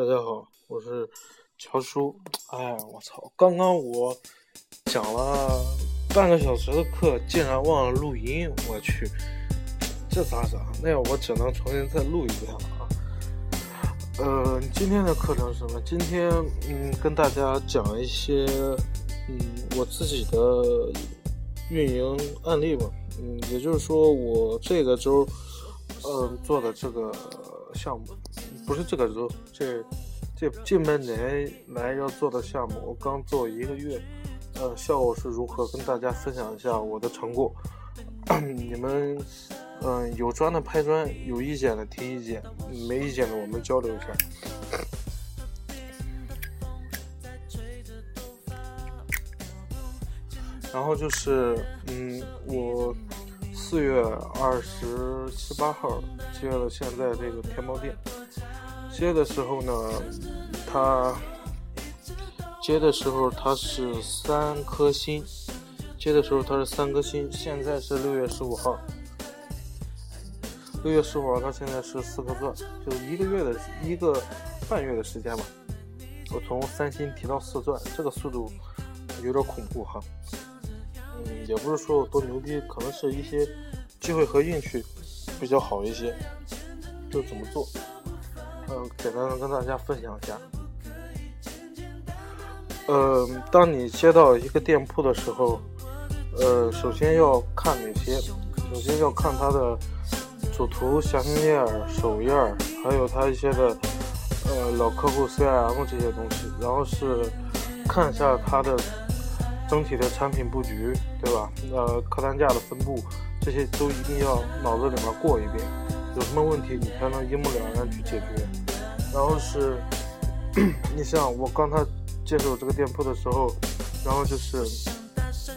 大家好，我是乔叔。哎，我操！刚刚我讲了半个小时的课，竟然忘了录音。我去，这咋整？那我只能重新再录一遍了啊。呃，今天的课程是什么？今天嗯，跟大家讲一些嗯我自己的运营案例吧。嗯，也就是说，我这个周嗯做的这个项目。不是这个周，这这近半年来要做的项目，我刚做一个月，呃，效果是如何？跟大家分享一下我的成果。你们，嗯，有砖的拍砖，有意见的提意见，没意见的我们交流一下。然后就是，嗯，我四月二十七八号接了现在这个天猫店。接的时候呢，他接的时候他是三颗星，接的时候他是三颗星，现在是六月十五号，六月十五号他现在是四颗钻，就一个月的一个半月的时间吧，我从三星提到四钻，这个速度有点恐怖哈，嗯，也不是说我多牛逼，可能是一些机会和运气比较好一些，就怎么做。嗯，简单的跟大家分享一下。呃，当你接到一个店铺的时候，呃，首先要看哪些？首先要看它的主图、详情页、首页，还有它一些的呃老客户 CRM 这些东西。然后是看一下它的整体的产品布局，对吧？呃，客单价的分布，这些都一定要脑子里面过一遍。有什么问题，你才能一目了然去解决。然后是，你像我刚才接手这个店铺的时候，然后就是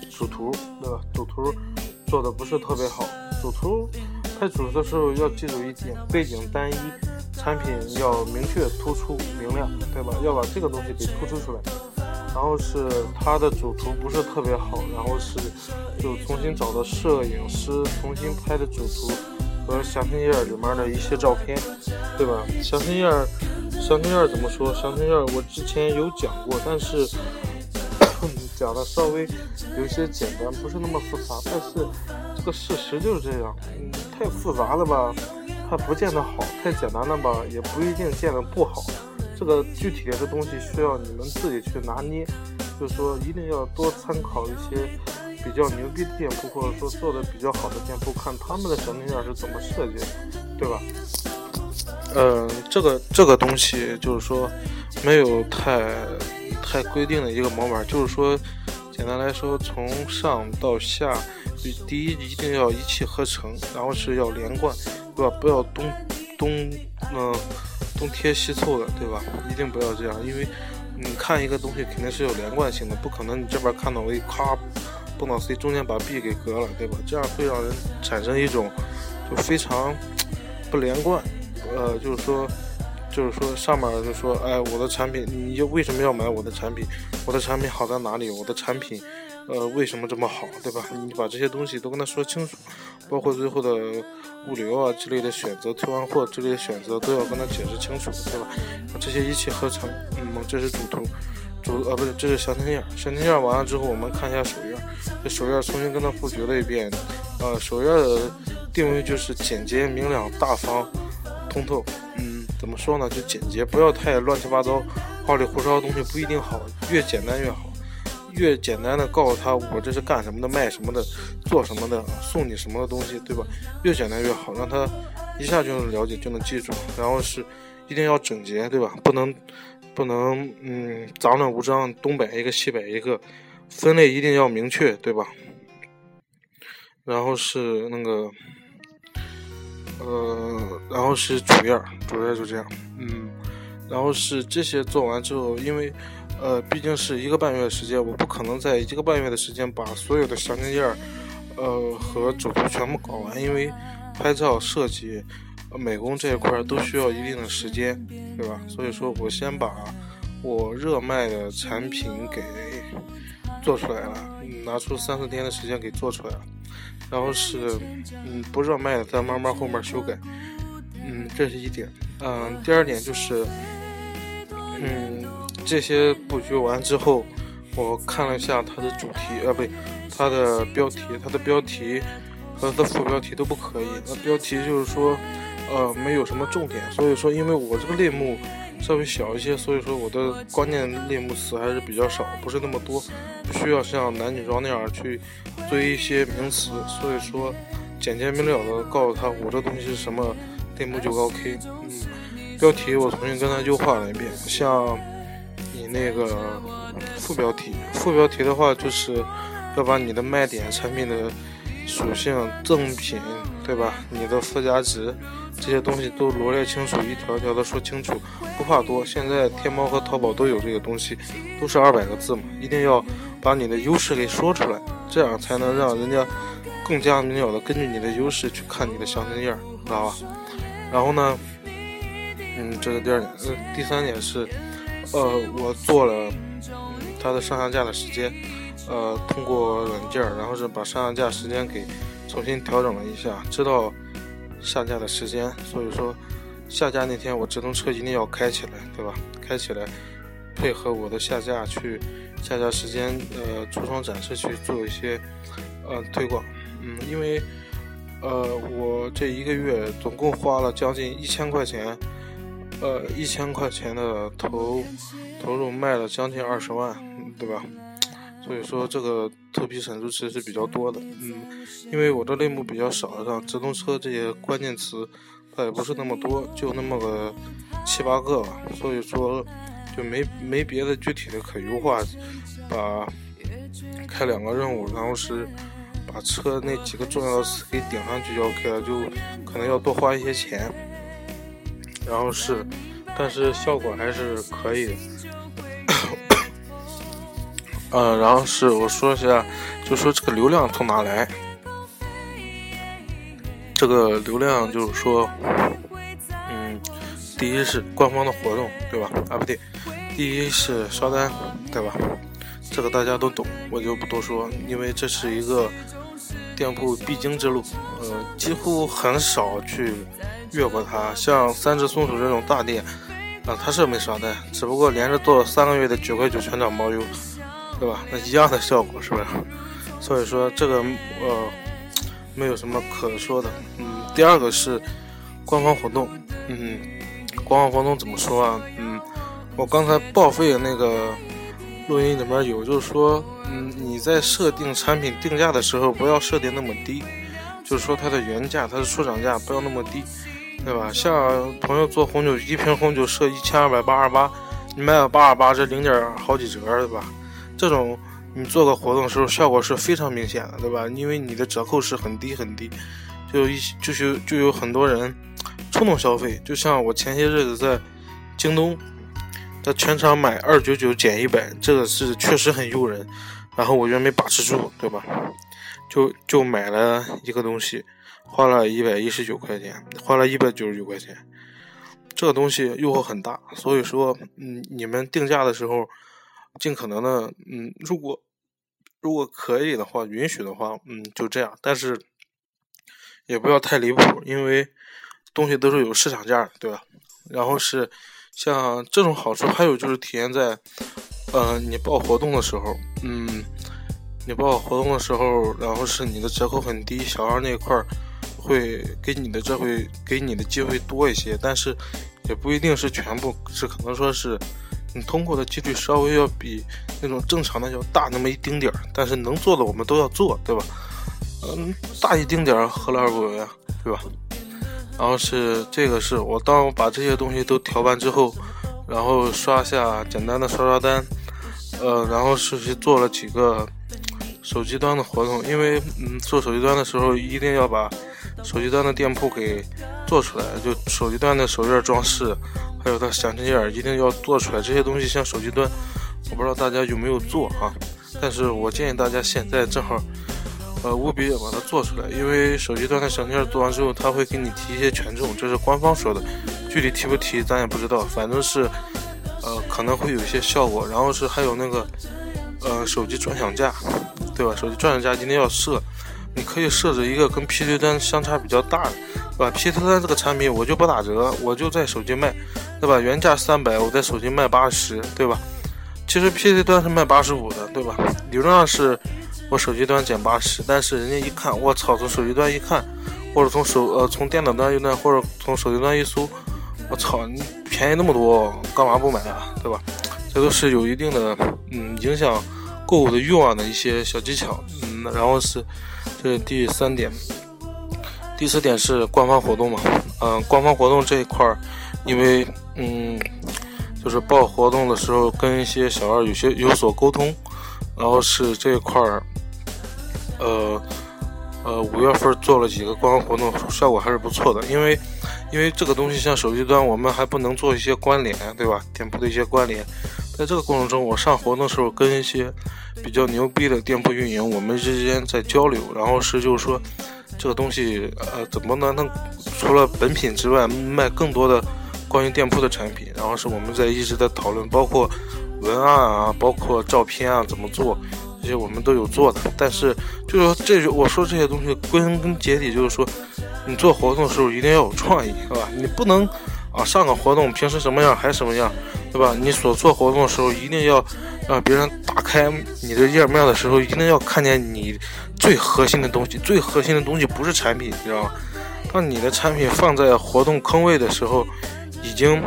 主图，对吧？主图做的不是特别好。主图拍主图的时候要记住一点：背景单一，产品要明确突出明亮，对吧？要把这个东西给突出出来。然后是它的主图不是特别好，然后是就重新找的摄影师重新拍的主图。和详情页里面的一些照片，对吧？详情页，详情页怎么说？详情页我之前有讲过，但是 讲的稍微有些简单，不是那么复杂。但是这个事实就是这样，嗯，太复杂了吧，它不见得好；太简单了吧，也不一定见得不好。这个具体的东西需要你们自己去拿捏，就是说一定要多参考一些。比较牛逼的店铺，或者说做的比较好的店铺，看他们的详情页是怎么设计的，对吧？嗯，这个这个东西就是说没有太太规定的一个模板，就是说简单来说，从上到下，第一一定要一气呵成，然后是要连贯，对吧？不要东东嗯东贴西凑的，对吧？一定不要这样，因为你看一个东西肯定是有连贯性的，不可能你这边看到我一咔。碰到 C 中间把 B 给隔了，对吧？这样会让人产生一种就非常不连贯。呃，就是说，就是说上面就说，哎，我的产品，你就为什么要买我的产品？我的产品好在哪里？我的产品，呃，为什么这么好，对吧？你把这些东西都跟他说清楚，包括最后的物流啊之类的选择，退换货之类的选择，都要跟他解释清楚，对吧？这些一气呵成。嗯，这是主图。主呃不是，这是详情页。详情页完了之后，我们看一下首页。这首页重新跟他布局了一遍。呃，首页的定位就是简洁明了、大方、通透。嗯，怎么说呢？就简洁，不要太乱七八糟、花里胡哨的东西不一定好。越简单越好。越简单的告诉他我这是干什么的、卖什么的、做什么的、送你什么的东西，对吧？越简单越好，让他一下就能了解、就能记住。然后是一定要整洁，对吧？不能。不能，嗯，杂乱无章，东摆一个西摆一个，分类一定要明确，对吧？然后是那个，呃，然后是主页，主页就这样，嗯，然后是这些做完之后，因为，呃，毕竟是一个半月的时间，我不可能在一个半月的时间把所有的详情页，呃，和主图全部搞完，因为拍照设计。美工这一块都需要一定的时间，对吧？所以说我先把我热卖的产品给做出来了，拿出三四天的时间给做出来了，然后是嗯不热卖的再慢慢后面修改，嗯这是一点，嗯第二点就是嗯，这些布局完之后，我看了一下它的主题，呃，不对，它的标题，它的标题和它的副标题都不可以。那标题就是说，呃，没有什么重点。所以说，因为我这个类目稍微小一些，所以说我的关键类目词还是比较少，不是那么多，不需要像男女装那样去追一些名词。所以说，简洁明了的告诉他我这东西是什么类目就 OK。嗯。标题我重新跟他优化了一遍，像你那个副标题，副标题的话就是要把你的卖点、产品的属性、赠品，对吧？你的附加值这些东西都罗列清楚，一条条的说清楚，不怕多。现在天猫和淘宝都有这个东西，都是二百个字嘛，一定要把你的优势给说出来，这样才能让人家更加明了的根据你的优势去看你的详情页，知道吧？然后呢？嗯，这是第二点。嗯，第三点是，呃，我做了它的上下架的时间，呃，通过软件，然后是把上下架时间给重新调整了一下，知道下架的时间。所以说，下架那天我直通车一定要开起来，对吧？开起来，配合我的下架去下架时间，呃，橱窗展示去做一些呃推广。嗯，因为呃，我这一个月总共花了将近一千块钱。呃，一千块钱的投投入卖了将近二十万，对吧？所以说这个头皮产出其实是比较多的，嗯，因为我的类目比较少，像直通车这些关键词它也不是那么多，就那么个七八个吧，所以说就没没别的具体的可优化，把开两个任务，然后是把车那几个重要的词给顶上去就 OK 了，就可能要多花一些钱。然后是，但是效果还是可以的。嗯，然后是我说一下，就说这个流量从哪来？这个流量就是说，嗯，第一是官方的活动，对吧？啊，不对，第一是刷单，对吧？这个大家都懂，我就不多说，因为这是一个店铺必经之路，呃，几乎很少去。越过它，像三只松鼠这种大店，啊，它是没刷单，只不过连着做了三个月的九块九全场包邮，对吧？那一样的效果是不是？所以说这个呃，没有什么可说的。嗯，第二个是官方活动，嗯，官方活动怎么说啊？嗯，我刚才报废的那个录音里面有，就是说，嗯，你在设定产品定价的时候，不要设定那么低，就是说它的原价，它的出厂价不要那么低。对吧？像朋友做红酒，一瓶红酒设一千二百八十八，你卖个八十八，这零点好几折，对吧？这种你做个活动的时候，效果是非常明显的，对吧？因为你的折扣是很低很低，就一就是就有很多人冲动消费。就像我前些日子在京东，在全场买二九九减一百，这个是确实很诱人，然后我就没把持住，对吧？就就买了一个东西。花了一百一十九块钱，花了一百九十九块钱，这个东西诱惑很大，所以说，嗯，你们定价的时候，尽可能的，嗯，如果如果可以的话，允许的话，嗯，就这样，但是也不要太离谱，因为东西都是有市场价的，对吧？然后是像这种好处，还有就是体现在，呃，你报活动的时候，嗯，你报活动的时候，然后是你的折扣很低，小二那块儿。会给你的这会给你的机会多一些，但是也不一定是全部，是可能说是你通过的几率稍微要比那种正常的要大那么一丁点儿，但是能做的我们都要做，对吧？嗯，大一丁点儿何乐而不为啊，对吧？然后是这个是我当我把这些东西都调完之后，然后刷下简单的刷刷单，呃，然后是去做了几个手机端的活动，因为嗯做手机端的时候一定要把。手机端的店铺给做出来，就手机端的首页装饰，还有它详情页一定要做出来。这些东西像手机端，我不知道大家有没有做啊？但是我建议大家现在正好，呃，务必要把它做出来，因为手机端的详情页做完之后，他会给你提一些权重，这是官方说的，具体提不提咱也不知道，反正是，呃，可能会有一些效果。然后是还有那个，呃，手机专享价，对吧？手机专享价今天要设。你可以设置一个跟 P C 端相差比较大的，对吧？P C 端这个产品我就不打折，我就在手机卖，对吧？原价三百，我在手机卖八十，对吧？其实 P C 端是卖八十五的，对吧？理论上是我手机端减八十，但是人家一看，我操，从手机端一看，或者从手呃从电脑端一端，或者从手机端一搜，我操，你便宜那么多，干嘛不买啊？对吧？这都是有一定的嗯影响购物的欲望的一些小技巧，嗯，然后是。这是第三点，第四点是官方活动嘛？嗯，官方活动这一块儿，因为嗯，就是报活动的时候跟一些小二有些有所沟通，然后是这一块儿，呃呃，五月份做了几个官方活动，效果还是不错的。因为因为这个东西像手机端，我们还不能做一些关联，对吧？店铺的一些关联。在这个过程中，我上活动的时候跟一些比较牛逼的店铺运营，我们之间在交流，然后是就是说这个东西呃怎么能能除了本品之外卖更多的关于店铺的产品，然后是我们在一直在讨论，包括文案啊，包括照片啊怎么做，这些我们都有做的。但是就是说这我说这些东西归根结底就是说，你做活动的时候一定要有创意，是吧？你不能啊上个活动平时什么样还什么样。对吧？你所做活动的时候，一定要让别人打开你的页面的时候，一定要看见你最核心的东西。最核心的东西不是产品，你知道吗？当你的产品放在活动坑位的时候，已经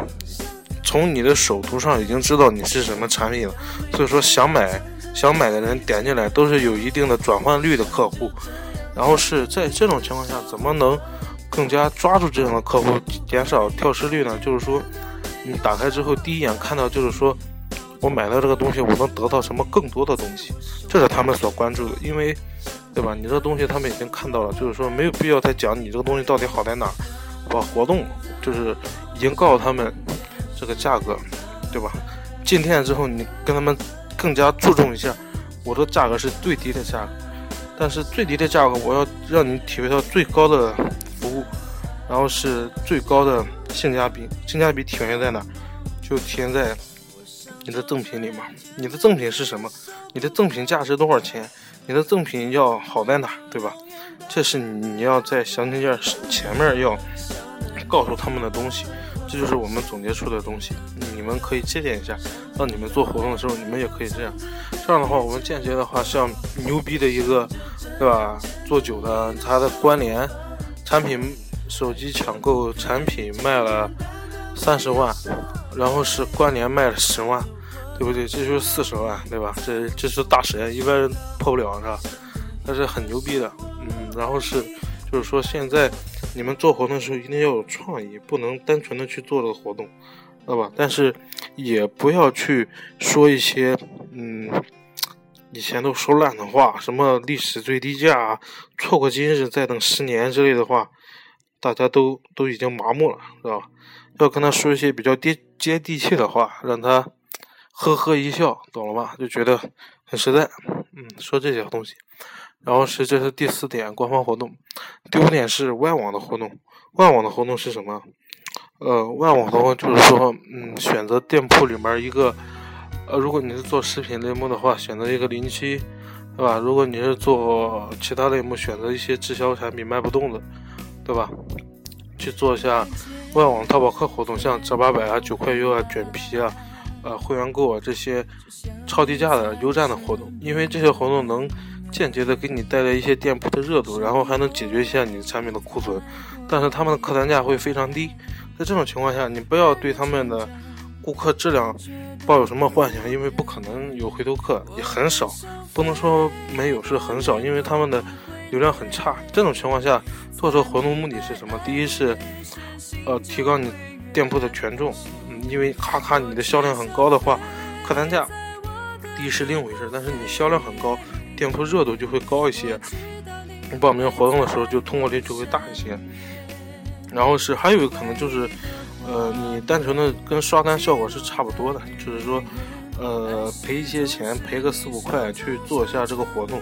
从你的手图上已经知道你是什么产品了。所以说，想买想买的人点进来都是有一定的转换率的客户。然后是在这种情况下，怎么能更加抓住这样的客户，减少跳失率呢？就是说。你打开之后，第一眼看到就是说，我买了这个东西，我能得到什么更多的东西，这是他们所关注的。因为，对吧？你这东西他们已经看到了，就是说没有必要再讲你这个东西到底好在哪。把活动就是已经告诉他们这个价格，对吧？进店之后，你跟他们更加注重一下，我的价格是最低的价格，但是最低的价格我要让你体会到最高的服务，然后是最高的。性价比，性价比体现在哪？就体现在你的赠品里嘛。你的赠品是什么？你的赠品价值多少钱？你的赠品要好在哪？对吧？这是你要在详情页前面要告诉他们的东西。这就是我们总结出的东西。你们可以借鉴一下，当你们做活动的时候，你们也可以这样。这样的话，我们间接的话，像牛逼的一个，对吧？做酒的，它的关联产品。手机抢购产品卖了三十万，然后是关联卖了十万，对不对？这就是四十万，对吧？这这是大神，一般人破不了，是吧？但是很牛逼的，嗯。然后是，就是说现在你们做活动的时候一定要有创意，不能单纯的去做这个活动，知道吧？但是也不要去说一些，嗯，以前都说烂的话，什么历史最低价，啊错过今日再等十年之类的话。大家都都已经麻木了，是吧？要跟他说一些比较接接地气的话，让他呵呵一笑，懂了吧？就觉得很实在。嗯，说这些东西。然后是这是第四点，官方活动。第五点是外网的活动。外网的活动是什么？呃，外网活动就是说，嗯，选择店铺里面一个，呃，如果你是做食品类目的话，选择一个临期，对吧？如果你是做其他类目，选择一些滞销产品卖不动的。对吧？去做一下外网淘宝客活动，像折八百啊、九块优啊、卷皮啊、呃会员购啊这些超低价的优站的活动，因为这些活动能间接的给你带来一些店铺的热度，然后还能解决一下你的产品的库存，但是他们的客单价会非常低。在这种情况下，你不要对他们的顾客质量抱有什么幻想，因为不可能有回头客，也很少，不能说没有，是很少，因为他们的。流量很差，这种情况下做这个活动目的是什么？第一是，呃，提高你店铺的权重，嗯，因为咔咔你的销量很高的话，客单价低是另一回事，但是你销量很高，店铺热度就会高一些，你报名活动的时候就通过率就会大一些。然后是还有一个可能就是，呃，你单纯的跟刷单效果是差不多的，就是说。呃，赔一些钱，赔个四五块去做一下这个活动，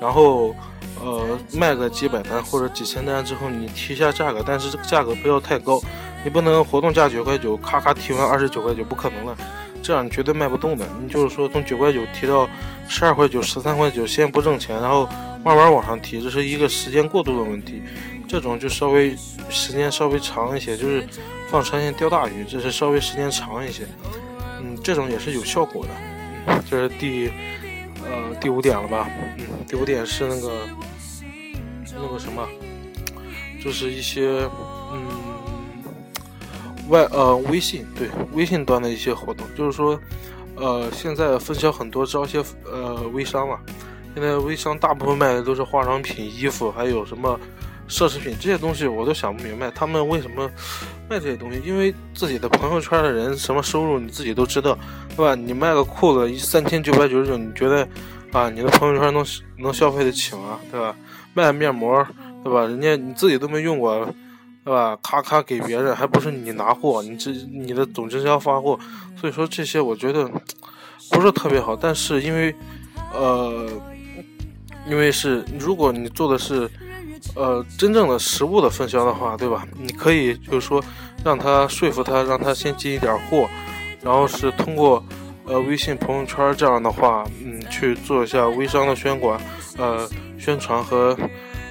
然后，呃，卖个几百单或者几千单之后，你提一下价格，但是这个价格不要太高，你不能活动价九块九，咔咔提完二十九块九，不可能了，这样你绝对卖不动的。你就是说从九块九提到十二块九、十三块九，先不挣钱，然后慢慢往上提，这是一个时间过渡的问题。这种就稍微时间稍微长一些，就是放长线钓大鱼，这是稍微时间长一些。嗯，这种也是有效果的。这是第呃第五点了吧？嗯，第五点是那个那个什么，就是一些嗯外呃微信对微信端的一些活动，就是说呃现在分销很多招一些呃微商嘛。现在微商大部分卖的都是化妆品、衣服，还有什么？奢侈品这些东西我都想不明白，他们为什么卖这些东西？因为自己的朋友圈的人什么收入你自己都知道，对吧？你卖个裤子一三千九百九十九，你觉得啊，你的朋友圈能能消费得起吗？对吧？卖面膜，对吧？人家你自己都没用过，对吧？咔咔给别人，还不是你拿货，你这你的总经销发货，所以说这些我觉得不是特别好。但是因为呃，因为是如果你做的是。呃，真正的实物的分销的话，对吧？你可以就是说，让他说服他，让他先进一点货，然后是通过呃微信朋友圈这样的话，嗯，去做一下微商的宣管，呃，宣传和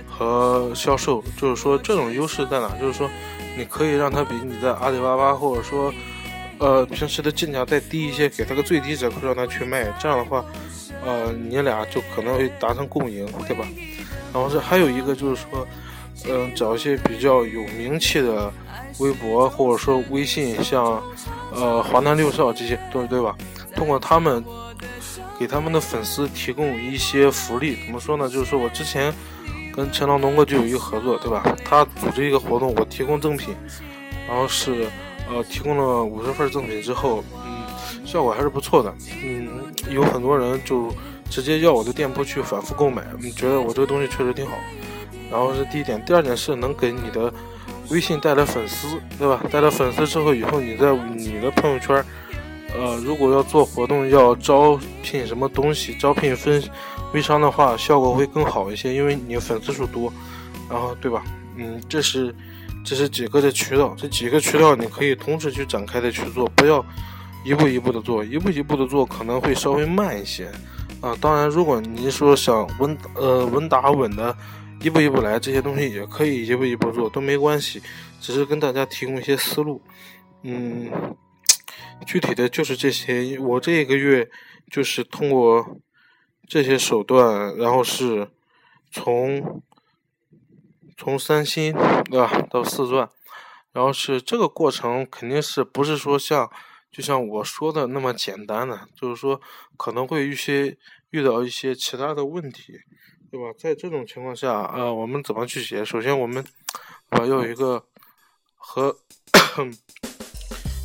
和销售。就是说，这种优势在哪？就是说，你可以让他比你在阿里巴巴或者说呃平时的进价再低一些，给他个最低折扣让他去卖。这样的话，呃，你俩就可能会达成共赢，对吧？然后是还有一个就是说，嗯，找一些比较有名气的微博或者说微信，像呃华南六少这些，对对吧？通过他们给他们的粉丝提供一些福利，怎么说呢？就是说我之前跟陈老农哥就有一个合作，对吧？他组织一个活动，我提供赠品，然后是呃提供了五十份赠品之后，嗯，效果还是不错的，嗯，有很多人就。直接要我的店铺去反复购买，你觉得我这个东西确实挺好。然后是第一点，第二点是能给你的微信带来粉丝，对吧？带来粉丝之后，以后你在你的朋友圈，呃，如果要做活动要招聘什么东西，招聘分微商的话，效果会更好一些，因为你粉丝数多，然后对吧？嗯，这是这是几个的渠道，这几个渠道你可以同时去展开的去做，不要一步一步的做，一步一步的做可能会稍微慢一些。啊，当然，如果您说想稳呃稳打稳的，一步一步来，这些东西也可以一步一步做，都没关系，只是跟大家提供一些思路。嗯，具体的就是这些。我这一个月就是通过这些手段，然后是从从三星对吧到四钻，然后是这个过程肯定是不是说像。就像我说的那么简单的，就是说可能会一些遇到一些其他的问题，对吧？在这种情况下，呃，我们怎么去写？首先，我们啊要有一个和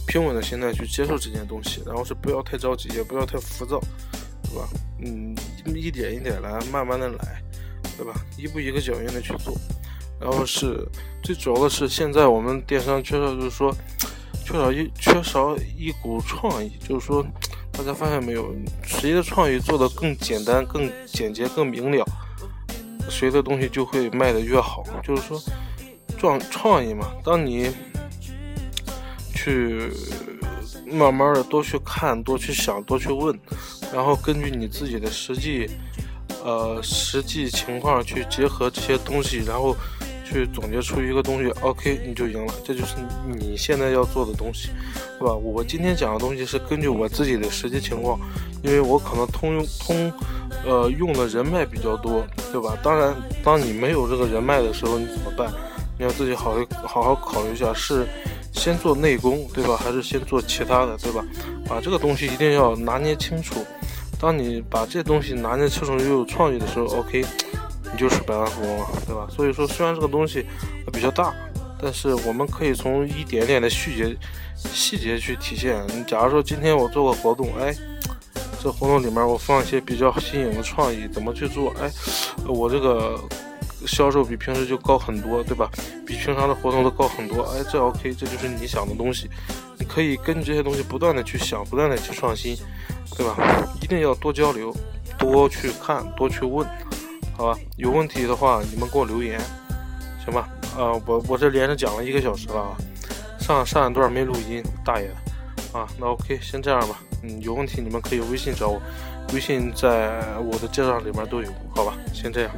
平稳的心态去接受这件东西，然后是不要太着急，也不要太浮躁，对吧？嗯，一点一点来，慢慢的来，对吧？一步一个脚印的去做，然后是最主要的是，现在我们电商缺少，就是说。缺少一缺少一股创意，就是说，大家发现没有，谁的创意做的更简单、更简洁、更明了，谁的东西就会卖的越好。就是说，创创意嘛，当你去慢慢的多去看、多去想、多去问，然后根据你自己的实际呃实际情况去结合这些东西，然后。去总结出一个东西，OK，你就赢了。这就是你现在要做的东西，对吧？我今天讲的东西是根据我自己的实际情况，因为我可能通用通，呃，用的人脉比较多，对吧？当然，当你没有这个人脉的时候，你怎么办？你要自己好好好考虑一下，是先做内功，对吧？还是先做其他的，对吧？把这个东西一定要拿捏清楚。当你把这东西拿捏清楚又有创意的时候，OK。就是百万富翁了，对吧？所以说，虽然这个东西比较大，但是我们可以从一点点的细节细节去体现。你假如说今天我做个活动，哎，这活动里面我放一些比较新颖的创意，怎么去做？哎，我这个销售比平时就高很多，对吧？比平常的活动都高很多。哎，这 OK，这就是你想的东西。你可以根据这些东西不断的去想，不断的去创新，对吧？一定要多交流，多去看，多去问。好吧，有问题的话你们给我留言，行吧？啊，我我这连着讲了一个小时了啊，上上一段没录音，大爷啊，那 OK，先这样吧。嗯，有问题你们可以微信找我，微信在我的介绍里面都有，好吧？先这样。